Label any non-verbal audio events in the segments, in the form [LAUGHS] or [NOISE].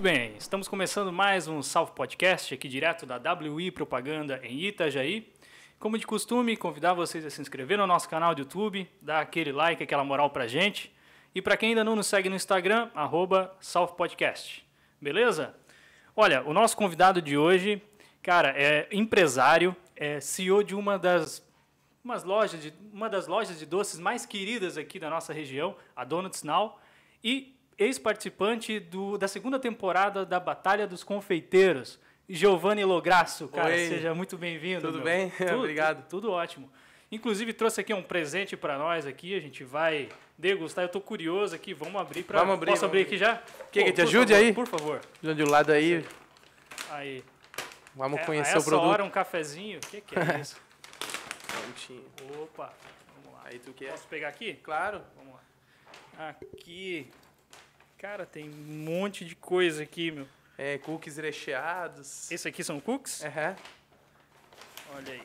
Muito bem, estamos começando mais um Salve Podcast aqui direto da WI Propaganda em Itajaí. Como de costume, convidar vocês a se inscrever no nosso canal do YouTube, dar aquele like, aquela moral pra gente. E para quem ainda não nos segue no Instagram, arroba Podcast. Beleza? Olha, o nosso convidado de hoje, cara, é empresário, é CEO de uma das umas lojas de, uma das lojas de doces mais queridas aqui da nossa região, a Donuts Now, e ex-participante da segunda temporada da Batalha dos Confeiteiros, Giovanni Lograsso. Cara, Oi. seja muito bem-vindo. Tudo meu. bem? [LAUGHS] Tudo, Obrigado. Tudo ótimo. Inclusive trouxe aqui um presente para nós aqui, a gente vai degustar. Eu tô curioso aqui, vamos abrir para Vamos abrir, Posso vamos abrir abrir. aqui já? Quer que te ajude favor, aí? Por favor. De um lado aí, Aí. vamos É, conhecer o produto. hora um cafezinho. O que, que é isso? [LAUGHS] Prontinho. Opa, vamos lá. Aí tu quer? Posso pegar aqui? Claro. Vamos lá. Aqui. Cara, tem um monte de coisa aqui, meu. É, cookies recheados. Esse aqui são cookies? Aham. Olha aí.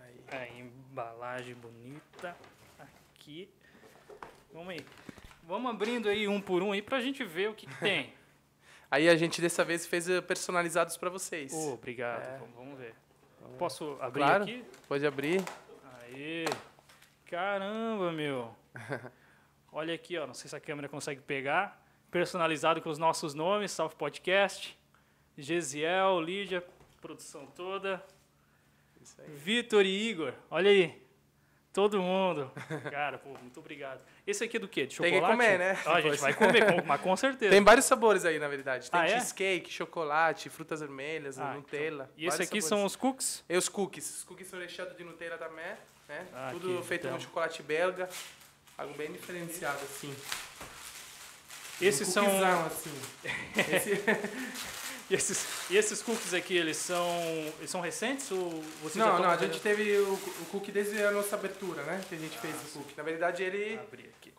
Aí. A embalagem bonita. Aqui. Vamos aí. Vamos abrindo aí um por um aí pra gente ver o que, que tem. [LAUGHS] Aí a gente dessa vez fez eh, personalizados para vocês. oh, obrigado. É. Vamos, vamos ver. Posso abrir Claro. aqui? Pode abrir. Aí. Caramba, meu. [LAUGHS] Olha aqui, ó. Não sei se a câmera consegue pegar. Personalizado com os nossos nomes, Salve Podcast. Gesiel, Lídia, produção toda. Vitor e Igor, olha aí. Todo mundo. [LAUGHS] Cara, pô, muito obrigado. Esse aqui é do quê? De Tem chocolate? que comer, né? Ah, a gente vai comer, com- mas com certeza. Tem vários sabores aí, na verdade. Tem Ah, é? cheesecake, chocolate, frutas vermelhas, Ah, Nutella. E esse aqui sabores. são os cookies? E os cookies. Os cookies são recheados de Nutella também, né? Ah, Tudo aqui, feito então. no chocolate belga. Algo bem diferenciado, assim. Esses um são. assim. Esse... E [LAUGHS] esses, e esses cookies aqui, eles são. Eles são recentes ou você já Não, não, a gente teve o, o cookie desde a nossa abertura, né? Que a gente fez o cookie. Na verdade, ele...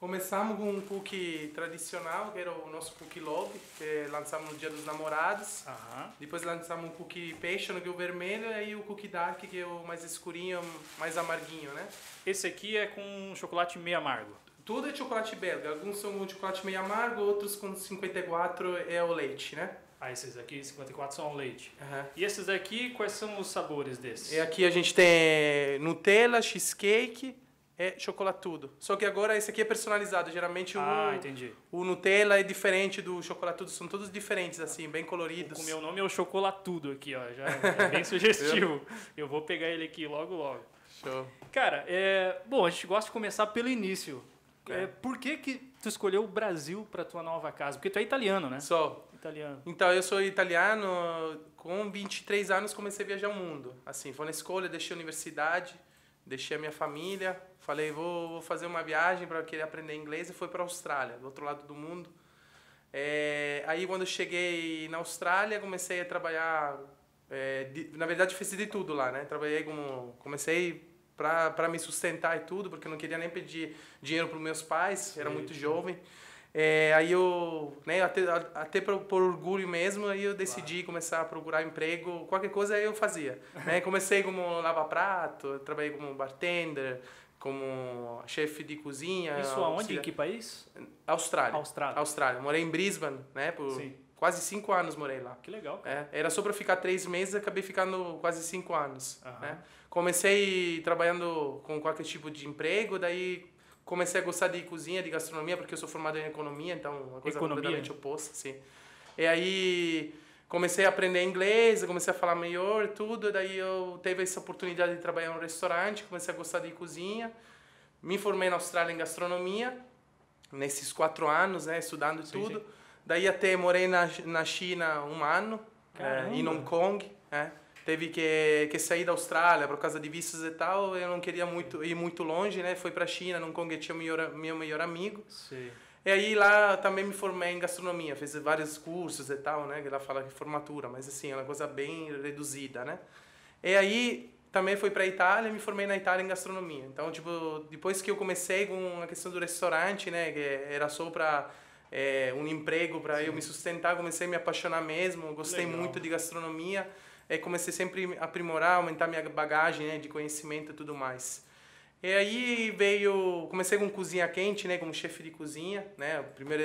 Começamos com um cookie tradicional, que era o nosso cookie love, que lançamos no Dia dos Namorados. Aham. Depois lançamos um cookie passion, que é o vermelho, e aí o cookie dark, que é o mais escurinho, mais amarguinho, né? Esse aqui é com chocolate meio amargo. Tudo é chocolate belga. Alguns são com chocolate meio amargo, outros com 54 é o leite, né? Ah, esses aqui, 54, são ao leite. Aham. E esses aqui, quais são os sabores desses? E aqui a gente tem Nutella, cheesecake e chocolatudo. Só que agora esse aqui é personalizado. Geralmente Ah, o, entendi. o Nutella é diferente do chocolatudo. São todos diferentes, assim, bem coloridos. O meu nome é o Chocolatudo aqui, ó. Já é bem [LAUGHS] sugestivo. Eu vou pegar ele aqui logo, logo. Show. Cara, é... bom, a gente gosta de começar pelo início. É. É, por que que tu escolheu o Brasil para tua nova casa? Porque tu é italiano, né? Só. Italiano. Então, eu sou italiano. Com 23 anos comecei a viajar o mundo. Assim, foi na escola, deixei a universidade, deixei a minha família. Falei, vou, vou fazer uma viagem para querer aprender inglês e fui para a Austrália, do outro lado do mundo. É, aí, quando cheguei na Austrália, comecei a trabalhar. é, de- na verdade, fiz de tudo lá, né? Trabalhei como. Comecei para me sustentar e tudo, porque eu não queria nem pedir dinheiro para meus pais, era Sim, muito sim. jovem. É, aí eu, né, até, até por, por orgulho mesmo, aí eu decidi começar a procurar emprego, qualquer coisa eu fazia. né? [LAUGHS] Comecei como lava-prato, trabalhei como bartender, como chefe de cozinha. Isso aonde? Em que país? Austrália. Austrália. Austrália. Morei em Brisbane, né? Por Sim. quase cinco anos morei lá. Que legal. É, era só para ficar três meses, acabei ficando quase cinco anos. Né? Comecei trabalhando com qualquer tipo de emprego, daí comecei a gostar de cozinha, de gastronomia, porque eu sou formado em economia, então uma coisa Economia? completamente oposta, sim. E aí comecei a aprender inglês, comecei a falar melhor tudo, daí eu teve essa oportunidade de trabalhar em um restaurante, comecei a gostar de cozinha, me formei na Austrália em gastronomia, nesses quatro anos, né, estudando Sim, tudo. sim. Daí até morei na, na China um ano, eh, em Hong Kong, né? Teve que, que sair da Austrália por causa de vistos e tal, eu não queria muito ir muito longe, né? Fui para China, Hong Kong tinha meu, meu melhor amigo. Sei. E aí lá também me formei em gastronomia, fiz vários cursos e tal, né? Que lá fala de formatura, mas assim, é uma coisa bem reduzida, né? E aí também fui para Itália e me formei na Itália em gastronomia. Então, tipo, depois que eu comecei com a questão do restaurante, né? Que era só para um emprego para eu me sustentar, comecei a me apaixonar mesmo, gostei Legal. muito de gastronomia. E comecei sempre a aprimorar, aumentar minha bagagem né, de conhecimento e tudo mais. E aí veio, comecei com cozinha quente, né, como chefe de cozinha, né, primeiro